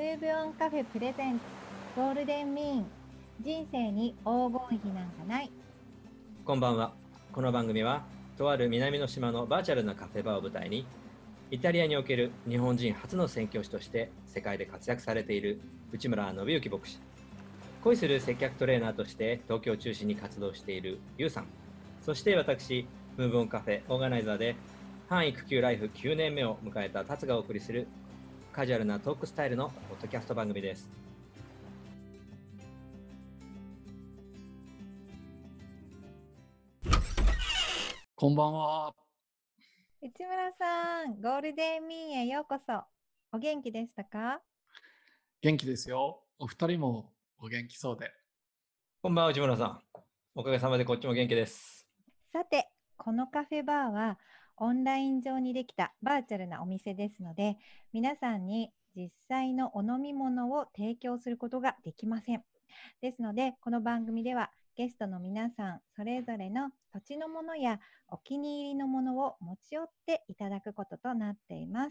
ムーブオンカフェプレゼンツゴールデンミーン。人生に黄金比なんかない。こんばんは。この番組は、とある南の島のバーチャルなカフェバーを舞台に、イタリアにおける日本人初の宣教師として世界で活躍されている内村信之牧師、恋する接客トレーナーとして東京を中心に活動しているゆうさん、そして私、ムーブオンカフェオーガナイザーで、半育休ライフ9年目を迎えた達がお送りするカジュアルなトークスタイルのポッドキャスト番組です。こんばんは。内村さんゴールデンミーンへようこそお元気でしたか？元気ですよ。お二人もお元気そうで。こんばんは、内村さん。おかげさまでこっちも元気です。さてこのカフェバーはオンライン上にできたバーチャルなお店ですので皆さんに実際のお飲み物を提供することができませんですのでこの番組ではゲストの皆さんそれぞれの土地のものやお気に入りのものを持ち寄っていただくこととなっています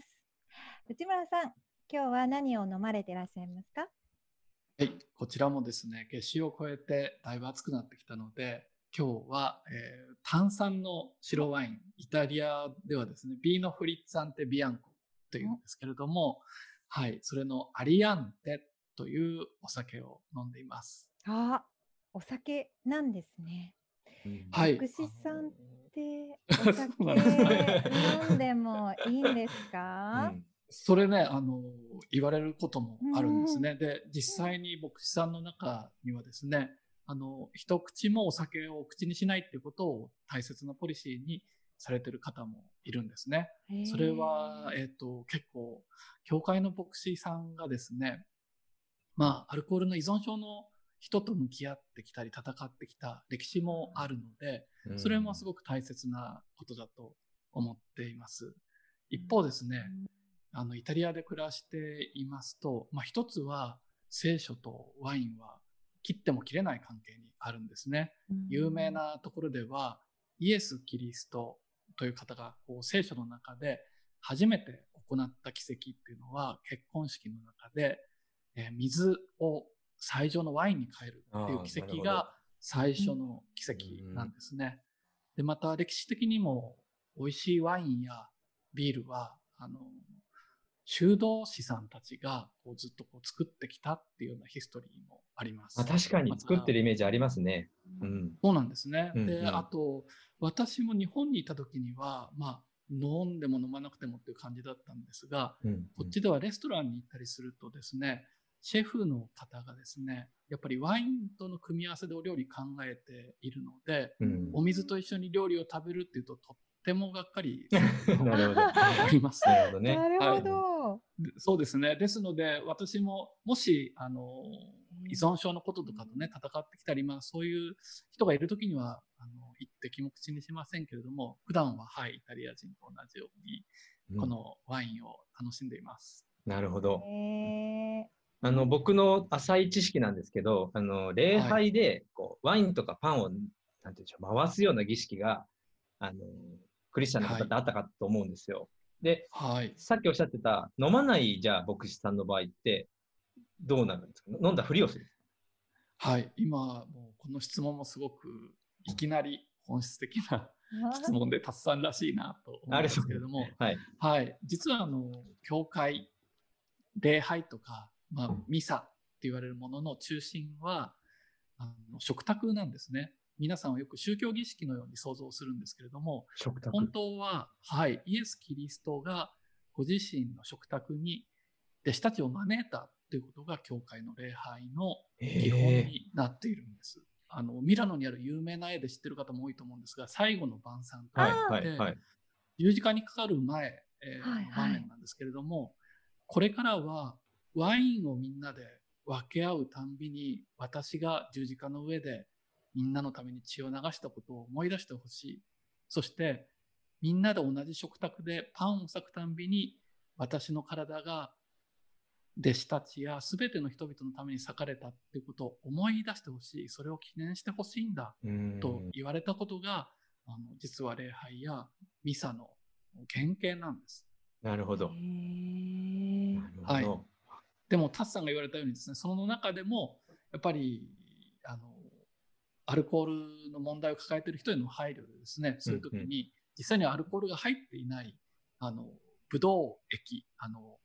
内村さん今日は何を飲まれていらっしゃいますか？はい。こちらもですね、夏至を超えてだいぶ暑くなってきたので、今日は、えー炭酸の白ワイン、イタリアではですね、ビーノフリッツァンテビアンコというんですけれども、はい。それのアリアンテというお酒を飲んでいます。あお酒なんですねはい牧師さんって お酒飲んでもいいんですか、それね、あの、言われることもあるんですね。で、実際に牧師さんの中にはですね、あの、一口もお酒を口にしないっていうことを大切なポリシーにされてる方もいるんですね。それは、えっ、と、結構、教会の牧師さんがですね、まあ、アルコールの依存症の人と向き合ってきたり、戦ってきた歴史もあるので、それもすごく大切なことだと思っています。一方ですね、あの、イタリアで暮らしていますと、まあ、一つは、聖書とワインは切っても切れない関係にあるんですね。うん有名なところでは、イエス・キリストという方がこう聖書の中で初めて行った奇跡っていうのは結婚式の中で、えー水を最上のワインに変えるっていう奇跡が最初の奇跡なんですね。で、また歴史的にも美味しいワインやビールは、あの、修道士さんたちがこうずっとこう作ってきたっていうようなヒストリーもあります。あ確かに作ってるイメージありますね。うん。そうなんですね。うんで、うんあと、私も日本にいた時には、まあ、飲んでも飲まなくてもっていう感じだったんですが、うんこっちではレストランに行ったりするとですね、シェフの方がですね、やっぱりワインとの組み合わせでお料理考えているので、うんお水と一緒に料理を食べるっていうととってもがっかり なるほど。ありますなるほどね。なるほど、でそうですね。ですので、私も、もし、あの、依存症のこととかとね、戦ってきたり、まあ、そういう人がいるときには、あの、一滴も口にしませんけれども、普段は、はい、イタリア人と同じように、このワインを楽しんでいます。なるほど。あの、僕の浅い知識なんですけど、あの、礼拝で、こう、ワインとかパンを、なんていうんでしょう、回すような儀式が、あの、クリスチャンの方ってあったかと思うんですよ。で、はい。さっきおっしゃってた、飲まない、じゃあ、牧師さんの場合って、どうなるんですか？飲んだふりをする？はい。今、もう、この質問もすごく、いきなり本質的な質問で、たつさんらしいなと思うんですけれども、はい。はい。実は、あの、教会、礼拝とか、まあ、ミサって言われるものの中心は、あの食卓なんですね。皆さんはよく宗教儀式のように想像するんですけれども、食卓。本当は、はい、イエス・キリストがご自身の食卓に弟子たちを招いたということが教会の礼拝の基本へになっているんです。あの、ミラノにある有名な絵で知ってる方も多いと思うんですが、最後の晩餐とい言って、はいはい。十字架にかかる前、えーはいはいの場面なんですけれども、これからはワインをみんなで分け合うたんびに私が十字架の上でみんなのために血を流したことを思い出してほしい。そしてみんなで同じ食卓でパンを裂くたんびに私の体が弟子たちや全ての人々のために裂かれたっていうことを思い出してほしい。それを記念してほしいんだ。うんと言われたことが、あの実は礼拝やミサの原型なんです。なるほど。へーなるほど。でも、タツさんが言われたようにですね、その中でも、やっぱり、あの、アルコールの問題を抱えている人への配慮でですね、そういう時に、実際にアルコールが入っていない、あの、ブドウ液、あの、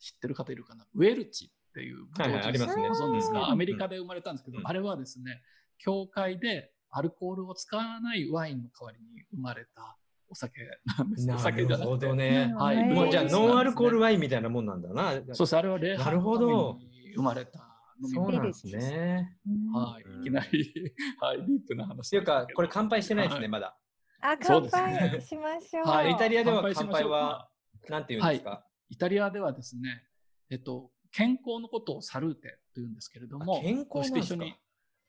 知ってる方いるかな？ウェルチっていうブドウジュースご存知ですか、アメリカで生まれたんですけど、うん、あれはですね、教会でアルコールを使わないワインの代わりに生まれたお酒なんです。お酒じゃなくて。ね。はい。もうじゃあノンアルコールワインみたいなもんなんだな。そうです。あれは礼拝のために生まれた。そうなんですね。はい。いきなり、はい、ディープな話。っていうか、これ乾杯してないですね、まだ。あ、乾杯しましょう。はい。イタリアでは乾杯は、なんて言うんですか？イタリアではですね、えっと、健康のことをサルーテと言うんですけれども、健康して一緒に、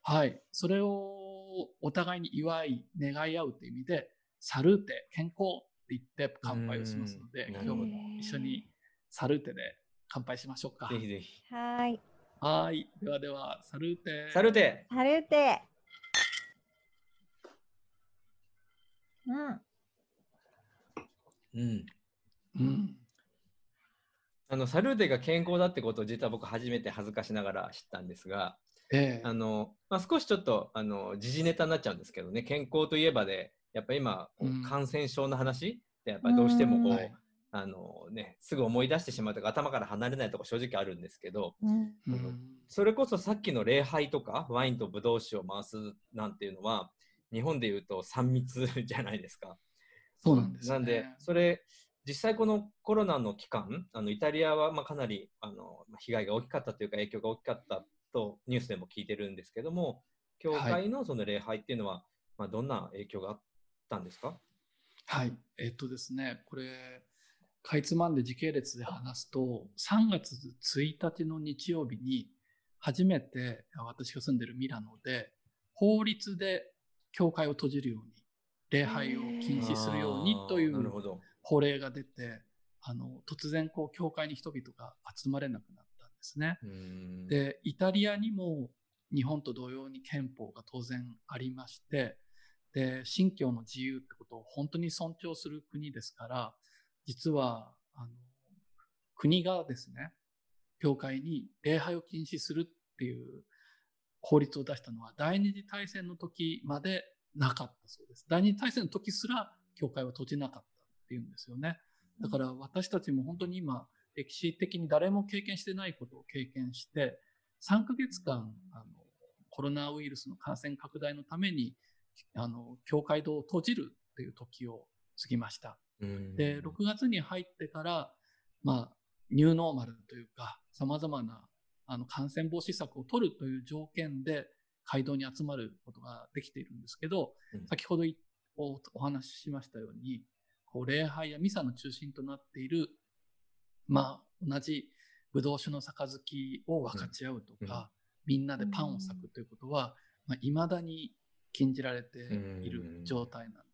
はい、それをお互いに祝い、願い合うという意味で、サルーテ、健康って言って乾杯をしますので、今日も一緒にサルーテで乾杯しましょうか。ぜひぜひ。はい。はい。ではでは、サルーテ。サルーテ。サルーテ。うん。うん。うん。あのサルーテが健康だってことを実は僕初めて恥ずかしながら知ったんですが、えー、あのまあ、少しちょっとあの時事ネタになっちゃうんですけどね健康といえばでやっぱ今、うん、感染症の話ってやっぱりどうしてもこう、あのね、すぐ思い出してしまうとか頭から離れないとこ正直あるんですけど、うん、それこそさっきの礼拝とかワインとブドウ酒を回すなんていうのは日本でいうと3密じゃないですか。そうなんです、ね、なんでそれ実際このコロナの期間、あのイタリアはまあかなりあの被害が大きかったというか影響が大きかったとニュースでも聞いてるんですけども、教会のその礼拝っていうのは、はい、まあどんな影響があったんですか？はい、えっとですね、これ、かいつまんで時系列で話すと、3月1日の日曜日に、初めて私が住んでるミラノで、法律で教会を閉じるように、礼拝を禁止するようにという法令が出て、あの、突然こう、教会に人々が集まれなくなったんですね。で、イタリアにも日本と同様に憲法が当然ありまして、で、信教の自由ってことを本当に尊重する国ですから、実は、あの、国がですね、教会に礼拝を禁止するっていう法律を出したのは第二次大戦の時までなかったそうです。第二次大戦の時すら教会は閉じなかった。っていうんですよね。だから私たちも本当に今、歴史的に誰も経験してないことを経験して、3ヶ月間、あの、コロナウイルスの感染拡大のために、あの、教会堂を閉じるっていう時を過ぎました。で、6月に入ってから、まあ、ニューノーマルというか、様々なあの感染防止策を取るという条件で、街道に集まることができているんですけど、うん、先ほどおお話ししましたように、こう礼拝やミサの中心となっている、まあ、同じブドウ酒の杯を分かち合うとか、みんなでパンを裂くということは、まあ、未だに禁じられている状態なんです。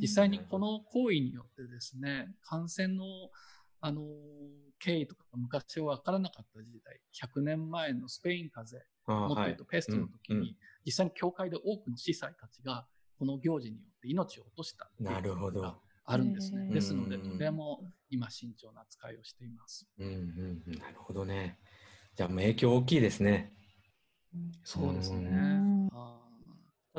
実際にこの行為によってですね、感染のあの経緯とか昔は分からなかった時代、100年前のスペイン風邪、もっと言うとペストの時に、実際に教会で多くの司祭たちがこの行事によって命を落としたなるほど。あるんですね。ですので、とても今慎重な扱いをしています。うんうんうん、なるほどね。じゃあもう影響大きいですね。そうですね。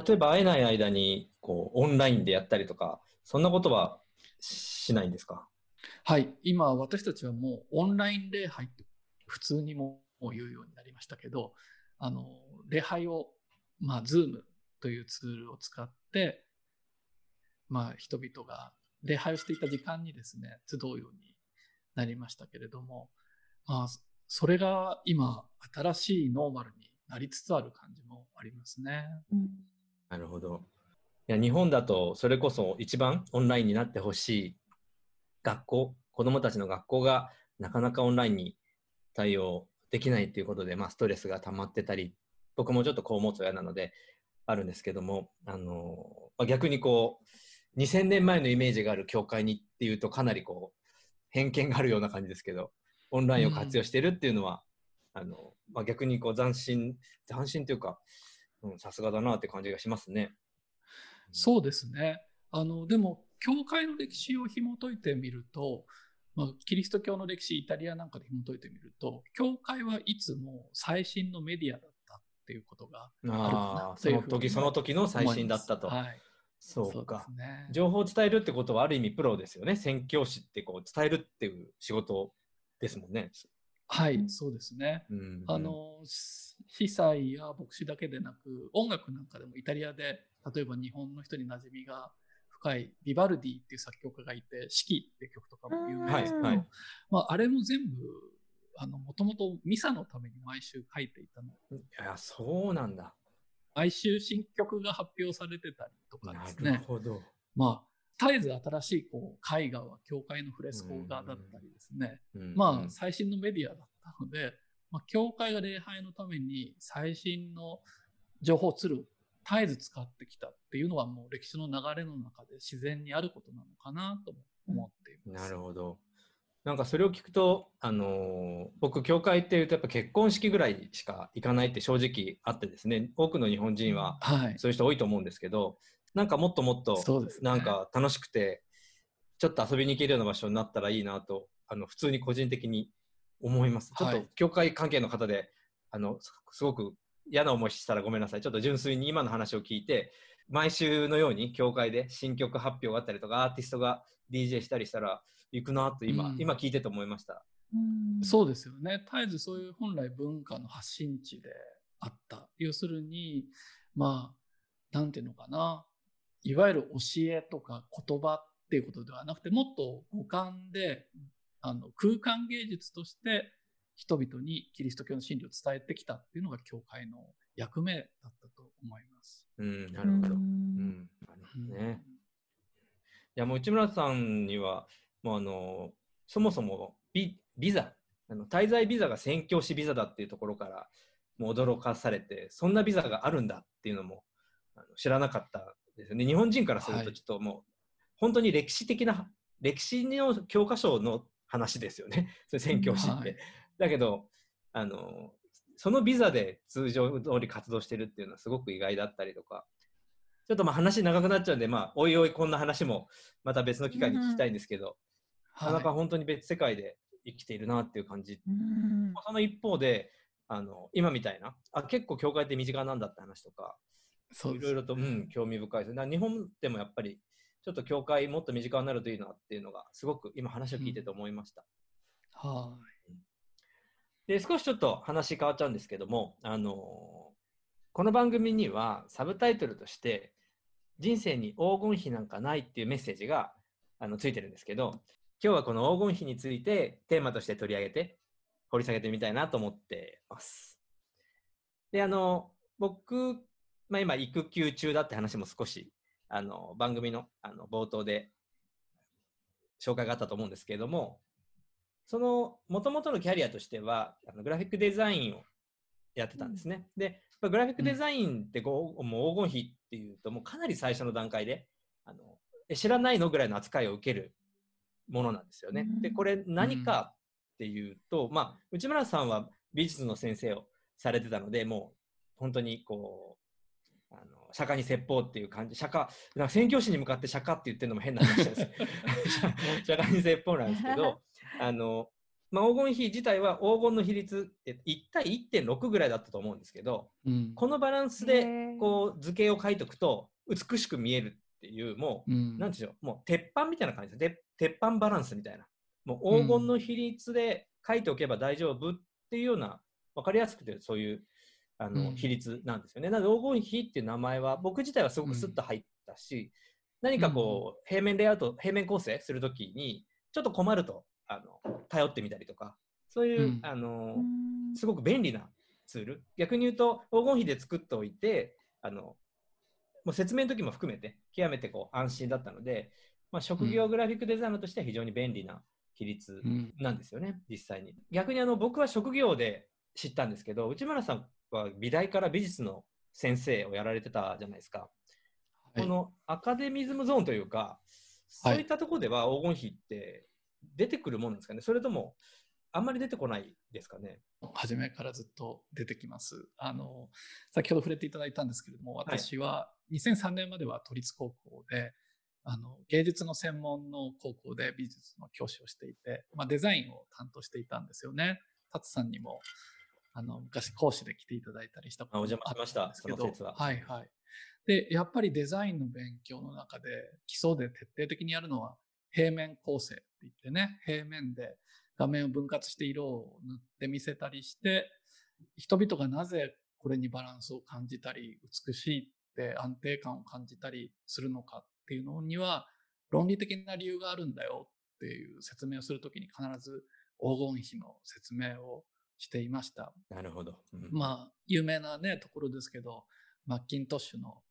例えば会えない間にこうオンラインでやったりとか、そんなことはしないんですか？はい、今私たちはもうオンライン礼拝って普通にも言うようになりましたけど、あの礼拝をまあ Zoom というツールを使って、まあ人々が礼拝をしていた時間にですね、集うようになりましたけれども、まあ、それが今、新しいノーマルになりつつある感じもありますね。うん、なるほど。いや日本だとそれこそ一番オンラインになってほしい学校、子どもたちの学校がなかなかオンラインに対応できないということで、まあ、ストレスが溜まってたり、僕もちょっとこう持つ親なのであるんですけども、あの逆にこう、2000年前のイメージがある教会にっていうとかなりこう偏見があるような感じですけどオンラインを活用してるっていうのは、うん、あのまあ、逆にこう斬新斬新というかさすがだなって感じがしますね。そうですねあのでも教会の歴史を紐解いてみると、まあ、キリスト教の歴史、イタリアなんかで紐解いてみると、教会はいつも最新のメディアだったっていうことがあるその時その時の最新だったと。はい。そうかですね。情報を伝えるってことはある意味プロですよね。宣教師ってこう伝えるっていう仕事ですもんね。はい、そうですね。うんあの、司祭や牧師だけでなく、音楽なんかでもイタリアで、例えば日本の人に馴染みが深いビバルディっていう作曲家がいて、四季っていう曲とかも有名ですけど、はいはいまあ、あれも全部、あの、もともとミサのために毎週書いていたの。いや、そうなんだ。毎週新曲が発表されてたりとかなですね。るほど。まあ、絶えず新しいこう絵画は教会のフレスコ画だったりですね。うんまあ、最新のメディアだったので、まあ、教会が礼拝のために最新の情報ツールを絶えず使ってきたっていうのはもう歴史の流れの中で自然にあることなのかなとも思っています。なるほど。なんかそれを聞くと、あのー僕、教会っていうとやっぱ結婚式ぐらいしか行かないって正直あってですね、多くの日本人ははい。そういう人多いと思うんですけど、なんかもっともっとなんか楽しくて、ちょっと遊びに行けるような場所になったらいいなと、あの普通に個人的に思います。ちょっとはい教会関係の方で、あのすすごく嫌な思いしたらごめんなさい。ちょっと純粋に今の話を聞いて、毎週のように教会で新曲発表があったりとか、アーティストが DJ したりしたら行くなと今、うん今聞いてて思いました。うんそうですよね。絶えずそういう本来文化の発信地であった。要するに、まあ、なんていうのかな。いわゆる教えとか言葉っていうことではなくて、もっと五感で、あの、空間芸術として人々にキリスト教の真理を伝えてきたっていうのが教会の役目だったと思います。うん、なるほど。ううんん、なるほどね。いやもう内村さんにはもうあのそもそもビビザあの滞在ビザが宣教師ビザだっていうところからもう驚かされてそんなビザがあるんだっていうのもあの知らなかったですよね。日本人からするはい。とちょっともう、本当に歴史的な歴史の教科書の話ですよね。それ宣教師って、はい。だけどあのそのビザで通常通り活動してるっていうのはすごく意外だったりとかちょっとまあ話長くなっちゃうんで、まあ、おいおいこんな話もまた別の機会に聞きたいんですけど、なかなかはい。本当に別世界で生きているなっていう感じ。うん。その一方で、あの今みたいなあ、結構教会って身近なんだって話とか、そういろいろと、うん、興味深いです。日本でもやっぱり、ちょっと教会もっと身近になるといいなっていうのが、すごく今話を聞いてて思いました。はで、少しちょっと話変わっちゃうんですけども、あのこの番組にはサブタイトルとして、人生に黄金比なんかないっていうメッセージがあのついてるんですけど、今日はこの黄金比についてテーマとして取り上げて掘り下げてみたいなと思ってます。で、あの、僕、まあ、今育休中だって話も少しあの番組のあの冒頭で紹介があったと思うんですけれども、その元々のキャリアとしてはあのグラフィックデザインをやってたんですね。で、やっぱグラフィックデザインってこう、もう黄金比っていうともうかなり最初の段階であのえ知らないのぐらいの扱いを受けるものなんですよね。うんでこれ何かっていうと、まあ内村さんは美術の先生をされてたのでもう本当にこうあの釈迦に説法っていう感じ釈迦なんか宣教師に向かって釈迦って言ってるのも変な話です 釈迦に説法なんですけど あの、まあ、黄金比自体は黄金の比率え1対1.6ぐらいだったと思うんですけどい。うん。このバランスへでーこう図形を書いておくと美しく見えるっていうもう、うんなんでしょうもう鉄板みたいな感じですで鉄板バランスみたいなもう黄金の比率で書いておけば大丈夫っていうような分かりやすくてそういうあの、うん。比率なんですよね。なので黄金比っていう名前は僕自体はすごくスッと入ったし、何かこう平面レイアウト平面構成するときにちょっと困るとあの頼ってみたりとかそういう、うん。あのうん。すごく便利なツール。逆に言うと黄金比で作っておいてあのもう説明の時も含めて極めてこう安心だったので、まあ、職業グラフィックデザイナーとしては非常に便利な比率うん。なんですよね、実際に。逆にあの僕は職業で知ったんですけど内村さんは美大から美術の先生をやられてたじゃないですか。はいこのアカデミズムゾーンというか、そういったところでは黄金比って出てくるもんなんですかね、それともあんまり出てこないですかね。初めからずっと出てきます。あの、先ほど触れていただいたんですけれども、私は2003年までは都立高校で、あの芸術の専門の高校で美術の教師をしていて、まあ、デザインを担当していたんですよね。達さんにもあの昔講師で来ていただいたりしたことあお邪魔しましたその説ははいはい。でやっぱりデザインの勉強の中で基礎で徹底的にやるのは平面構成って言ってね平面で画面を分割して色を塗って見せたりして人々がなぜこれにバランスを感じたり美しいって安定感を感じたりするのかっていうのには論理的な理由があるんだよっていう説明をするときに必ず黄金比の説明をしていました。なるほど。うんまあ有名なねところですけどマッキントッシュの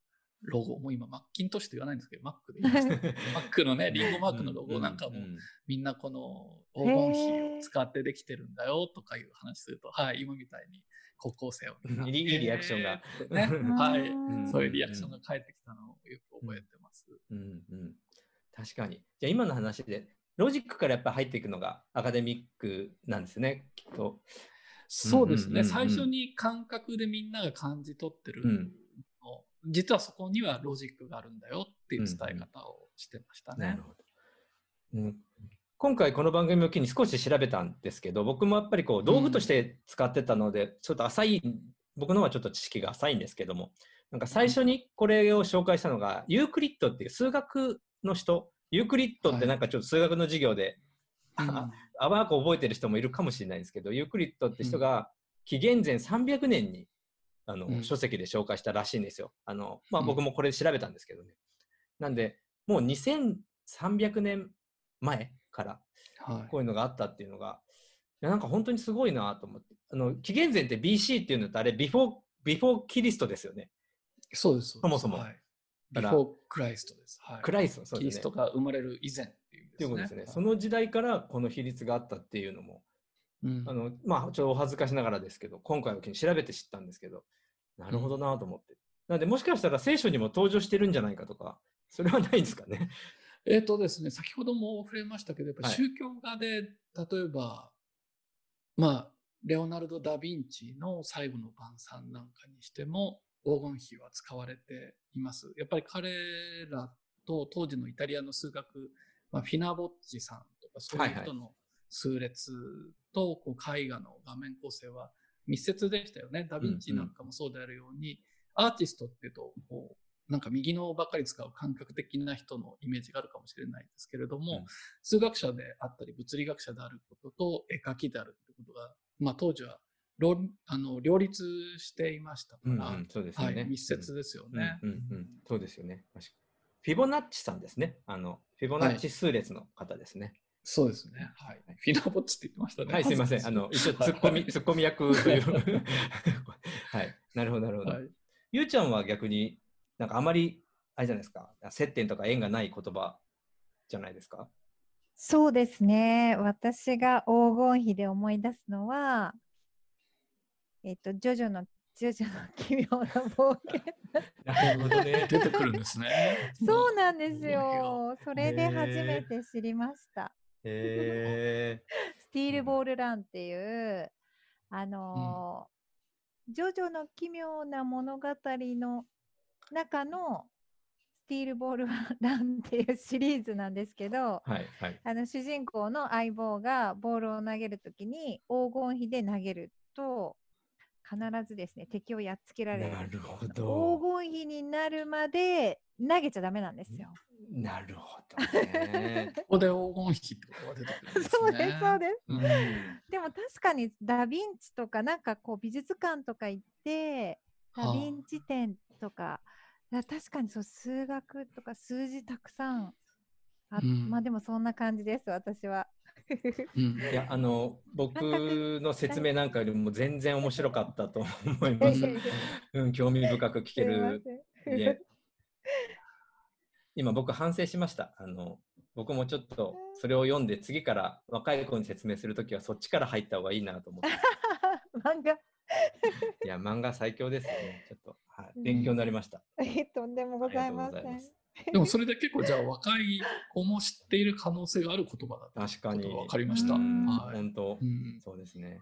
ロゴもう今マッキントッシュと言わないんですけどマックで言いました マックのねリンゴマークのロゴなんかもみんなこの黄金比を使ってできてるんだよとかいう話すると、はい、今みたいに高校生はみんな。いいリアクションがね、はい、んそういうリアクションが返ってきたのをよく覚えてます。うんうん、確かに。じゃあ今の話で、ロジックからやっぱ入っていくのがアカデミックなんですね、きっと。そうですね、うんうん。うんうん最初に感覚でみんなが感じ取ってるの、うん。実はそこにはロジックがあるんだよっていう伝え方をしてましたね。なるほど。うん。今回この番組を機に少し調べたんですけど、僕もやっぱりこう道具として使ってたので、ちょっと浅い、僕のはちょっと知識が浅いんですけども、なんか最初にこれを紹介したのが、ユークリッドっていう数学の人、ユークリッドってなんかちょっと数学の授業で、うん淡く覚えてる人もいるかもしれないんですけど、ユークリッドって人が紀元前300年にあの、うん書籍で紹介したらしいんですよ。あのまあ、うん僕もこれで調べたんですけどね。なんで、もう2300年前からはいこういうのがあったっていうのが、いやなんか本当にすごいなと思って。あの紀元前って BC っていうのってあれ、ビフォー、ビフォーキリストですよね。そうです。そもそもはい、 Before Christ です。はい、クライスト、そうキリス。トが生まれる以前っていうことですね。はいその時代からこの比率があったっていうのも、うんあの、まあ、ちょっとお恥ずかしながらですけど、今回の件調べて知ったんですけど、なるほどなと思って。なんで、もしかしたら聖書にも登場してるんじゃないかとか、それはないんですかね？えっ、とですね、先ほども触れましたけど、やっぱはい宗教画で、例えば、まあ、レオナルド・ダ・ヴィンチの最後の晩餐なんかにしても、黄金比は使われています。やっぱり彼らと当時のイタリアの数学、まあ、フィナボッチさんとかそういう人の数列とこう絵画の画面構成は密接でしたよね。ダ・ヴィンチなんかもそうであるように、アーティストっていうと、こう、なんか右のばっかり使う感覚的な人のイメージがあるかもしれないですけれども、うん数学者であったり物理学者であることと絵描きであるってことが、まあ当時は両あの両立していましたから、うんうん、そうですよね。はい、密接ですようんね。うんうんうんそうですよね。確かフィボナッチさんですね。あの、フィボナッチ数列の方ですね。そうですね。はい。フィナボッチって言ってましたね。はい、すいません。あの、一応、ツッコミ、ツッコミ役という。はい。なるほど、なるほど。はい。ゆうちゃんは逆に、なんかあまり、あれじゃないですか、接点とか縁がない言葉じゃないですか？そうですね。私が黄金比で思い出すのは、えっ、と、ジョジョの、ジョジョの奇妙な冒険。出てくるんですね。そうなんですよ。それで初へめて知りました。へ スティールボールランっていう、あのージョジョの奇妙な物語の中のスティールボールランっていうシリーズなんですけど、ーはい、はい。あの主人公の相棒がボールを投げるときに黄金比で投げると必ずですね敵をやっつけられるなるほど黄金比になるまで投げちゃダメなんですよ。なるほどね。ここで黄金比ってことが出てくるんですね。そうですそうです。うんでも確かにダ・ヴィンチとかなんかこう美術館とか行ってダ・はあヴィンチ展とか、いや確かにそう数学とか数字たくさんあ、うんまあでもそんな感じです私は。うんいや、あの、僕の説明なんかよりも全然面白かったと思います。うん、興味深く聞ける。今僕反省しました。あの、僕もちょっとそれを読んで次から若い子に説明するときはそっちから入った方がいいなと思って。漫画いや、漫画最強ですよね。ちょっと、はい、勉強になりました。とんでもございませんでもそれで結構じゃあ若い子も知っている可能性がある言葉だった。確かに。分かりました。うん。はい。本当、うん。そうですね。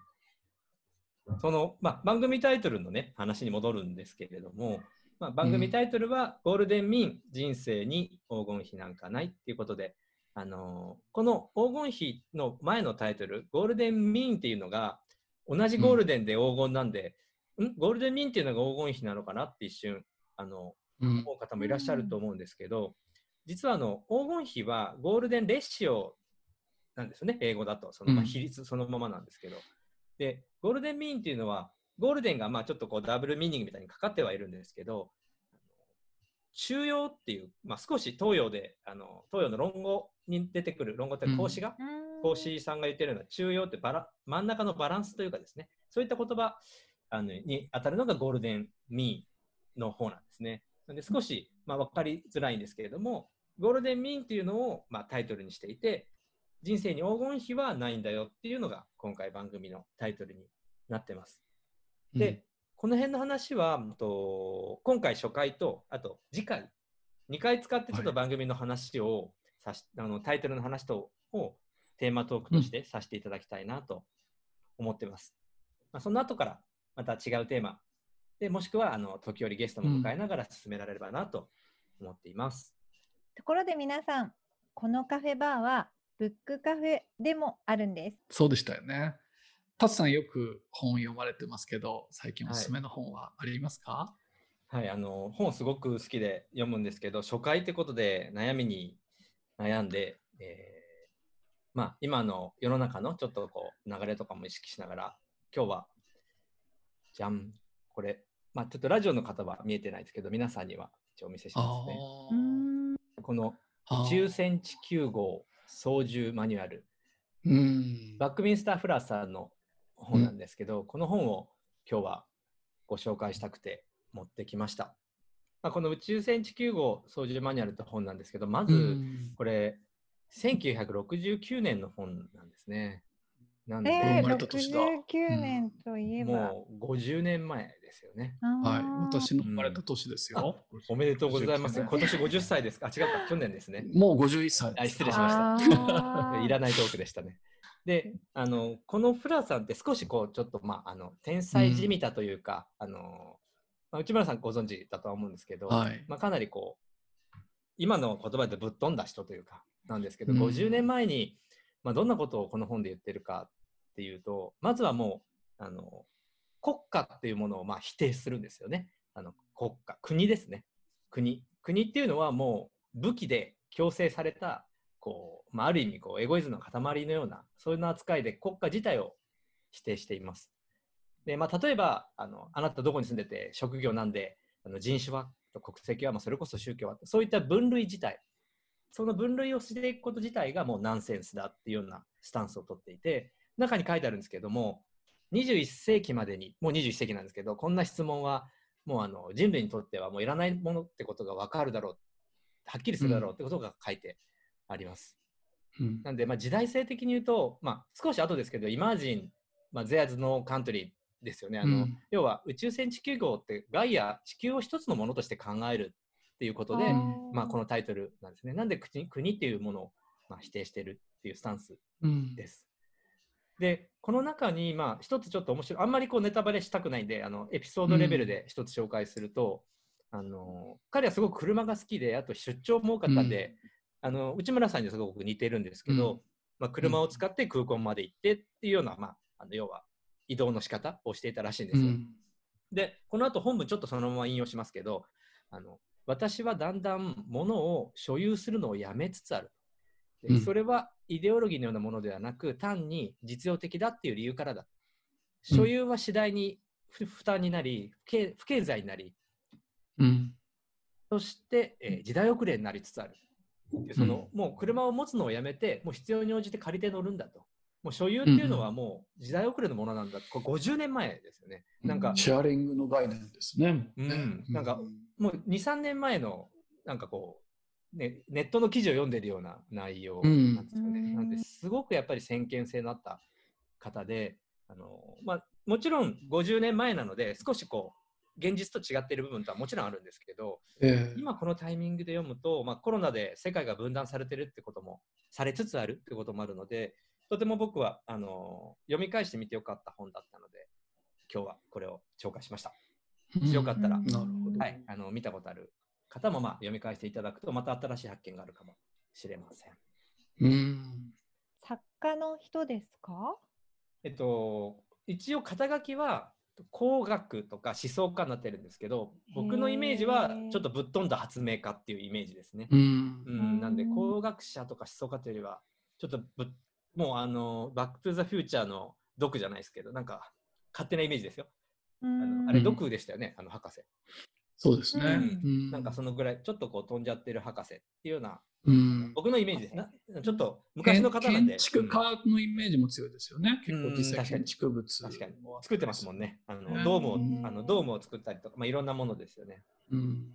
その、まあ、番組タイトルのね、話に戻るんですけれども、まあ、番組タイトルは、ゴールデンミーン人生に黄金比なんかないっていうことで、あのーこの黄金比の前のタイトル、ゴールデンミーンっていうのが、同じゴールデンで黄金なんで、ん。ゴールデンミーンっていうのが黄金比なのかなって一瞬、あの、うん思う方もいらっしゃると思うんですけど、実はあの黄金比はゴールデンレシオなんですよね、英語だと。そのま比率そのままなんですけど。で、ゴールデンミーンっていうのは、ゴールデンがまあちょっとこうダブルミーニングみたいにかかってはいるんですけど、中庸っていう、まあ、少し東洋で、あの東洋の論語に出てくる、論語って孔子が、孔子さんが言ってるような中庸ってバラ真ん中のバランスというかですね、そういった言葉あのに当たるのがゴールデンミーの方なんですね。なので少し、まあ、分かりづらいんですけれども、ゴールデンミーンっていうのを、まあ、タイトルにしていて、人生に黄金比はないんだよっていうのが今回番組のタイトルになってます。で、この辺の話は、うんと今回初回と、あと次回、2回使ってちょっと番組の話をさし、あのタイトルの話とをテーマトークとしてさせていただきたいなと思ってます。まあ、その後からまた違うテーマで、もしくはあの時折ゲストも迎えながら進められればなと思っています。ところで皆さん、このカフェバーはブックカフェでもあるんです。そうでしたよね。タツさんよく本読まれてますけど、最近おすすめの本はありますか、はい、あの本すごく好きで読むんですけど、初回ってことで悩みに悩んで、えーまあ、今の世の中のちょっとこう流れとかも意識しながら、今日は、じゃん、これ、まあ、ちょっとラジオの方は見えてないですけど、皆さんには一応お見せしますね。このあー10センチ9号操縦マニュアル、うん。バックミンスター・フラーさんの本なんですけど、この本を今日はご紹介したくて持ってきました。まあ、この宇宙船地球号操縦マニュアルって本なんですけど、まずうんこれ、1969年の本なんですね。なんで、えー、生まれた年だ69年といえば。もう50年前ですよね。はい。私の生まれた年ですよ。おめでとうございます。59今年50歳ですかあ、違うか、去年ですね。もう51歳。あ失礼しました いらないトークでしたね。で、あの、このフラーさんって少しこう、ちょっとまあ、あの、天才じみたというか、あの、まあ、内村さんご存知だとは思うんですけど、はい。まあ、かなりこう、今の言葉でぶっ飛んだ人というか、なんですけど、うん50年前に、まあ、どんなことをこの本で言ってるかっていうと、まずはもう、あの、国家っていうものをまあ否定するんですよね。あの国家、国ですね。国。国っていうのはもう武器で強制された、こう、まあ、ある意味こう、エゴイズムの塊のような、そういう扱いで国家自体を否定しています。で、まあ、例えば、あの、あなたどこに住んでて、職業なんで、あの人種は、国籍は、まあ、それこそ宗教は、そういった分類自体、その分類をしていくこと自体がもうナンセンスだっていうようなスタンスを取っていて、中に書いてあるんですけども、21世紀までに、もう21世紀なんですけど、こんな質問はもうあの人類にとってはもういらないものってことが分かるだろう、はっきりするだろうってことが書いてあります。うんなんで、まあ、時代性的に言うと、まあ、少し後ですけど、イマージン、まあ、ゼアズのカントリーですよね。あの、うん要は宇宙船地球号ってガイア、地球を一つのものとして考えるっていうことで、うんまあ、このタイトルなんですね。なんで国国っていうものを、まあ、否定してるっていうスタンスうんです。で、この中に、まあ、一つちょっと面白い、あんまりこうネタバレしたくないんで、あのエピソードレベルで一つ紹介すると、あの彼はすごく車が好きで、あと出張も多かったんで、あの内村さんにすごく似てるんですけど、うんまあ、車を使って空港まで行ってっていうような、まあ、あの要は移動の仕方をしていたらしいんですよ。うんで、この後本文ちょっとそのまま引用しますけど、あの私はだんだん物を所有するのをやめつつある。でうんそれはイデオロギーのようなものではなく、単に実用的だっていう理由からだ。所有は次第にふ負担になり不経、済になり、うんそして、えー時代遅れになりつつある。でそのもう車を持つのをやめて、もう必要に応じて借りて乗るんだと。もう所有っていうのはもう時代遅れのものなんだ。これ50年前ですよね。なんか、シェアリングの概念ですね。うんなんかもう2、3年前の、なんかこう、ね、ネットの記事を読んでるような内容なんですよね。うんなんですごくやっぱり先見性のあった方で、あのまあ、もちろん50年前なので、少しこう、現実と違っている部分とはもちろんあるんですけど、ええ今このタイミングで読むと、まあ、コロナで世界が分断されてるってことも、されつつあるってこともあるので、とても僕はあの読み返してみてよかった本だったので、今日はこれを紹介しました。よかったらなるほどど。はい、あの見たことある方もまあ読み返していただくと、また新しい発見があるかもしれません。うん。作家の人ですか？えっと、一応肩書きは工学とか思想家になってるんですけど、僕のイメージはちょっとぶっ飛んだ発明家っていうイメージですね。うんう。ん、なんでうん工学者とか思想家というよりは、ちょっとぶもうあの、バックトゥザフューチャーの毒じゃないですけど、なんか勝手なイメージですよ。ああのあれ毒でしたよね、あの博士。そうですね。ううんなんかそのぐらい、ちょっとこう飛んじゃってる博士っていうような、うん。僕のイメージですな。ちょっと昔の方なんで。建築家のイメージも強いですよね。結構実うん確かに際建築物確かに作ってますもんね。あうんのドームをうんあのドームを作ったりとか、まあ、いろんなものですよね。うん。うん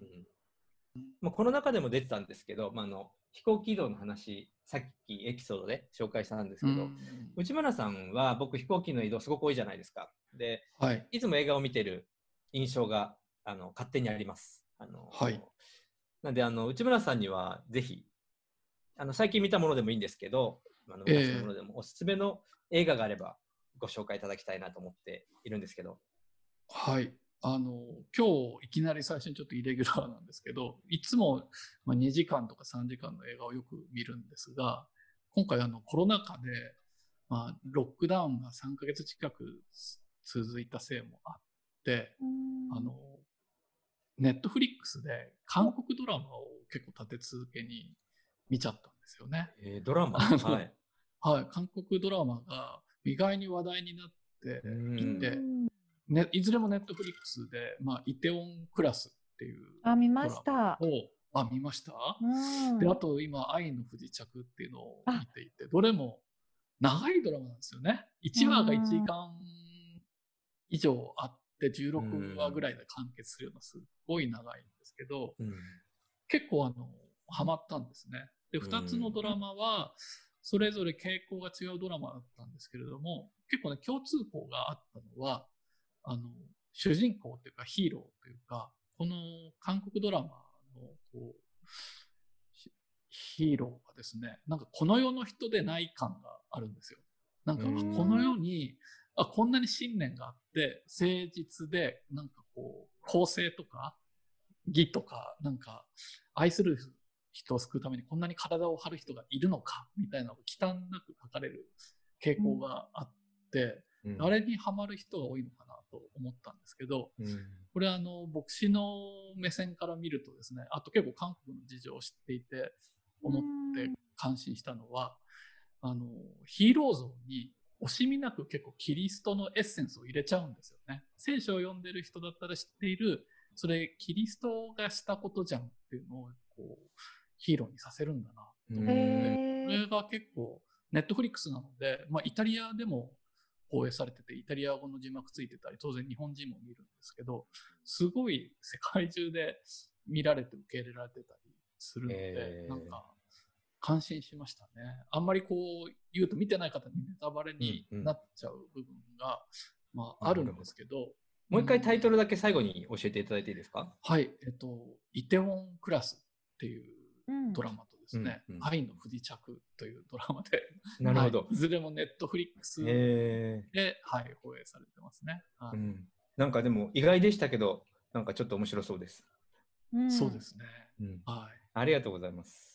まあ、この中でも出てたんですけど、まあ、あの飛行機移動の話、さっきエピソードで紹介したんですけど、うん内村さんは僕飛行機の移動すごく多いじゃないですか。で、はい。いつも映画を見てる印象があの勝手にあります。あのはいなんであの内村さんにはぜひあの最近見たものでもいいんですけど、あのええ昔のものでもおすすめの映画があればご紹介いただきたいなと思っているんですけど。はい。あの、今日いきなり最初にちょっとイレギュラーなんですけど、いつもまあ2時間とか3時間の映画をよく見るんですが、今回あのコロナ禍で、まあ、ロックダウンが3ヶ月近く続いたせいもあって、うんあの、ネットフリックスで韓国ドラマを結構立て続けに見ちゃったんですよね。えードラマ？はい。はい。韓国ドラマが意外に話題になってうんいて、うんね、いずれもネットフリックスで、まあ、イテウォンクラスっていうあ、見ました。を、あ、見ました、うんで、あと今、愛の不時着っていうのを見ていて、どれも長いドラマなんですよね。1話が1時間以上あって、16話ぐらいで完結するようなすっごい長いんですけど、うん結構あの、ハマったんですね。で、うん2つのドラマは、それぞれ傾向が違うドラマだったんですけれども、結構ね、共通項があったのは、あの、主人公っていうかヒーローというか、この韓国ドラマのこうヒヒーローがですね、なんかこの世の人でない感があるんですよ。なんか、この世に、あ、こんなに信念があって、誠実で、なんかこう、公正とか、義とか、なんか、愛する人を救うためにこんなに体を張る人がいるのか、みたいなのが忌憚なく書かれる傾向があって、うん。あれにハマる人が多いのかなと思ったんですけど、うん。これあの、牧師の目線から見るとですね、あと結構韓国の事情を知っていて、思って感心したのは、あの、ヒーロー像に惜しみなく結構キリストのエッセンスを入れちゃうんですよね。聖書を読んでる人だったら知っている、それキリストがしたことじゃんっていうのをこう、ヒーローにさせるんだな。と思って、これが結構、ネットフリックスなので、まあ、イタリアでも放映されてて、イタリア語の字幕ついてたり、当然日本人も見るんですけど、すごい世界中で見られて受け入れられてたりするので、なんか、感心しましたね。あんまりこう言うと見てない方にネタバレになっちゃう部分が、まあ、あるんですけど、もう一回タイトルだけ最後に教えていただいていいですか？はい、えっと、イテウォンクラスっていううんドラマとですね、うんうん愛の不時着というドラマで、なるほどはい。いずれもネットフリックスで、へはい、放映されてますね。はいーうんなんかでも意外でしたけど、なんかちょっと面白そうです。うんそうですね。うんはい。ありがとうございます。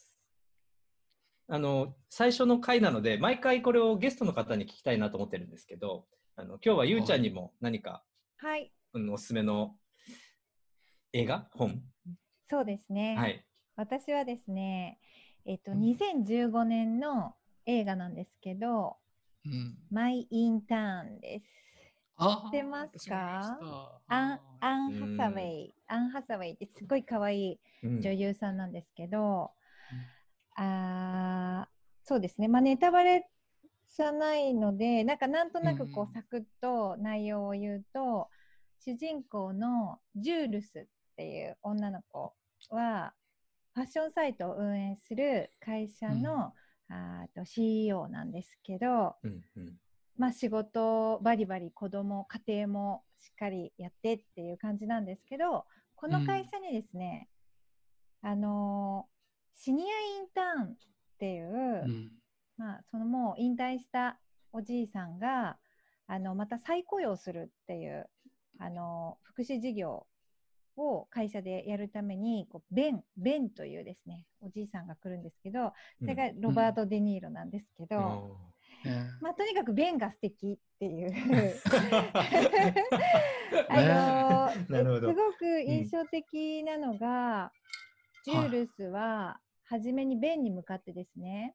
あの最初の回なので、毎回これをゲストの方に聞きたいなと思ってるんですけど、あの今日はゆうちゃんにも何か、はい、うんおすすめの映画、本、そうですね。はい、私はですね、えっと、うん。2015年の映画なんですけど、うん。マイ・インターンです。あ知ってますか？アンアン・うんハサウェイ、アン・ハサウェイってすごい可愛いうん。女優さんなんですけど、あーそうですね、まあ、ネタバレじゃないので、なんかなんとなくこうんうサクッと内容を言うと、主人公のジュールスっていう女の子は、ファッションサイトを運営する会社の、あーと CEO なんですけど、うんうん。まあ、仕事バリバリ子供家庭もしっかりやってっていう感じなんですけどこの会社にですね、あのーシニアインターンっていう、うん。まあ、そのもう引退したおじいさんがあのまた再雇用するっていう、あのー福祉事業を会社でやるためにこうベンベンというですねおじいさんが来るんですけどそれがロバート・デ・ニーロなんですけど、ええまあ、とにかくベンが素敵っていう。あのすごく印象的なのが、ジュールスは初めにベンに向かってですね、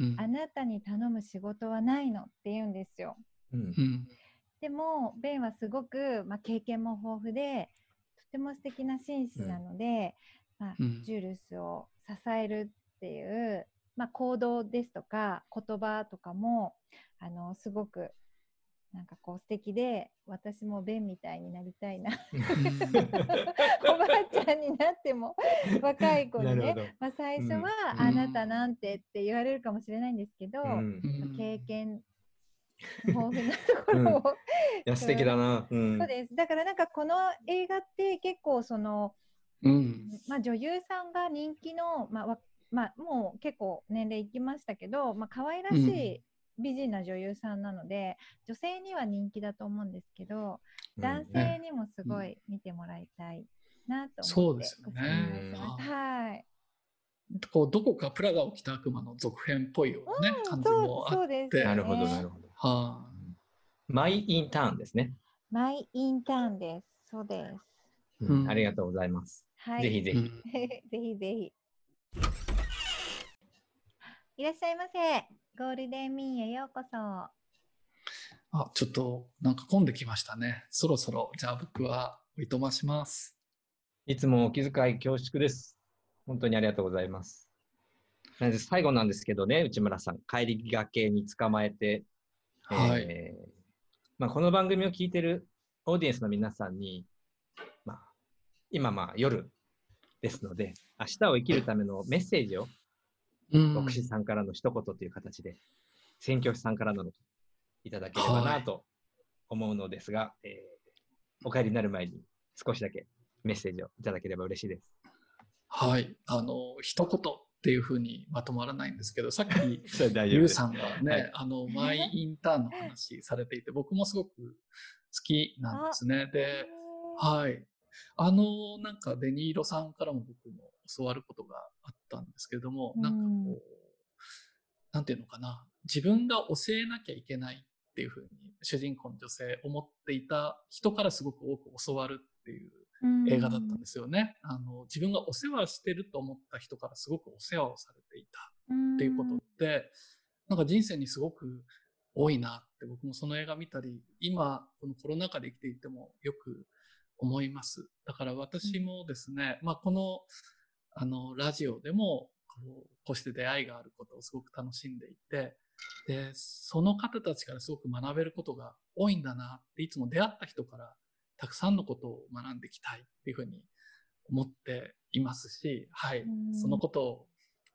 うん。あなたに頼む仕事はないのって言うんですよ。うん。うん。でもベンはすごく、まあ、経験も豊富でとても素敵な紳士なので、まあうん。ジュールスを支えるっていう、まあ、行動ですとか言葉とかもあのすごくなんかこう素敵で私もベンみたいになりたいな。おばあちゃんになっても 若い子にねまあ、最初は、うん。あなたなんてって言われるかもしれないんですけど、うん。うん経験豊富なところを、いや素敵だな。うん。そうです。だからなんかこの映画って結構その、うん。まあ、女優さんが人気の、まあわまあ、もう結構年齢いきましたけど、まあ可愛らしい美人な女優さんなので、女性には人気だと思うんですけど男性にもすごい見てもらいたいなと思ってそうですよねはい、こうどこかプラダを着た悪魔の続編っぽいようなね、感じそうもあっそうです、てね。なるほど、なるほど。はマイインターンですね。マイインターンです。そうです。うんうんありがとうございます。はい。ぜひぜひ。ん ぜひぜひ。いらっしゃいませ。ゴールデンミンへようこそ。あ、ちょっとなんか混んできましたね。そろそろ、じゃあ僕はおいとまします。いつもお気遣い恐縮です。本当にありがとうございます。なんで最後なんですけどね、内村さん、帰りがけに捕まえて、はいえーまあ、この番組を聞いてるオーディエンスの皆さんに、まあ、今まあ夜ですので、明日を生きるためのメッセージをうん牧師さんからの一言という形で、宣教師さんからのいただければはないと思うのですが、えーお帰りになる前に少しだけメッセージをいただければ嬉しいです。はい。あの、一言っていうふうにまとまらないんですけど、さっき。ゆうさんがね、はいあの、マイインターンの話されていて、僕もすごく好きなんですね。で、はい。あの、なんか、デニーロさんからも僕も教わることがあったんですけれども、なんかうんこう、なんていうのかな、自分が教えなきゃいけないっていうふうに、主人公の女性思っていた人からすごく多く教わるっていう映画だったんですよね。あの、自分がお世話してると思った人からすごくお世話をされていたっていうことって、なんか人生にすごく多いなって僕もその映画見たり、今このコロナ禍で生きていてもよく思います。だから私もですね、まあこの、あの、ラジオでもこう、こうして出会いがあることをすごく楽しんでいて、で、その方たちからすごく学べることが多いんだなって、いつも出会った人からたくさんのことを学んでいきたいっていうふうに思っていますし、はいうん、そのことを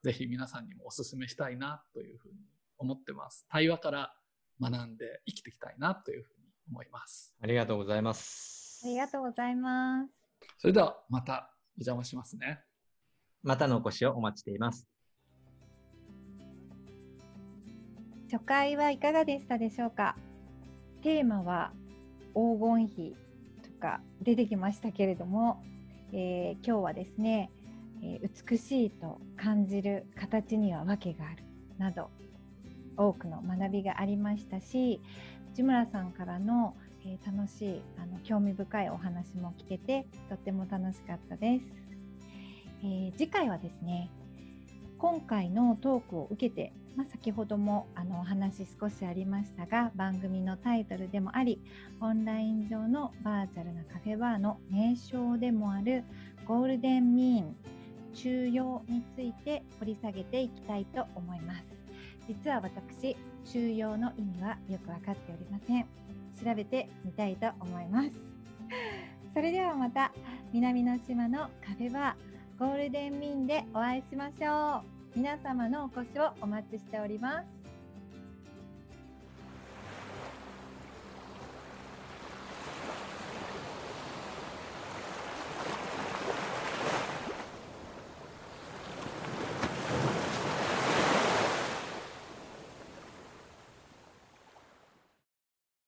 ぜひ皆さんにもお勧めしたいなというふうに思ってます。対話から学んで生きていきたいなというふうに思います。ありがとうございます。ありがとうございます。それではまたお邪魔しますね。またのお越しをお待ちしています。初回はいかがでしたでしょうか？テーマは黄金比とか出てきましたけれども、えー今日はですね、えー美しいと感じる形には訳があるなど多くの学びがありましたし内村さんからの、えー楽しいあの興味深いお話も聞けてとっても楽しかったです、えー次回はですね今回のトークを受けて、まあ、先ほどもあのお話少しありましたが番組のタイトルでもありオンライン上のバーチャルなカフェバーの名称でもあるゴールデンミーン中庸について掘り下げていきたいと思います。実は私中庸の意味はよく分かっておりません。調べてみたいと思います。それではまた南の島のカフェバーゴールデンミンでお会いしましょう。皆様のお越しをお待ちしております。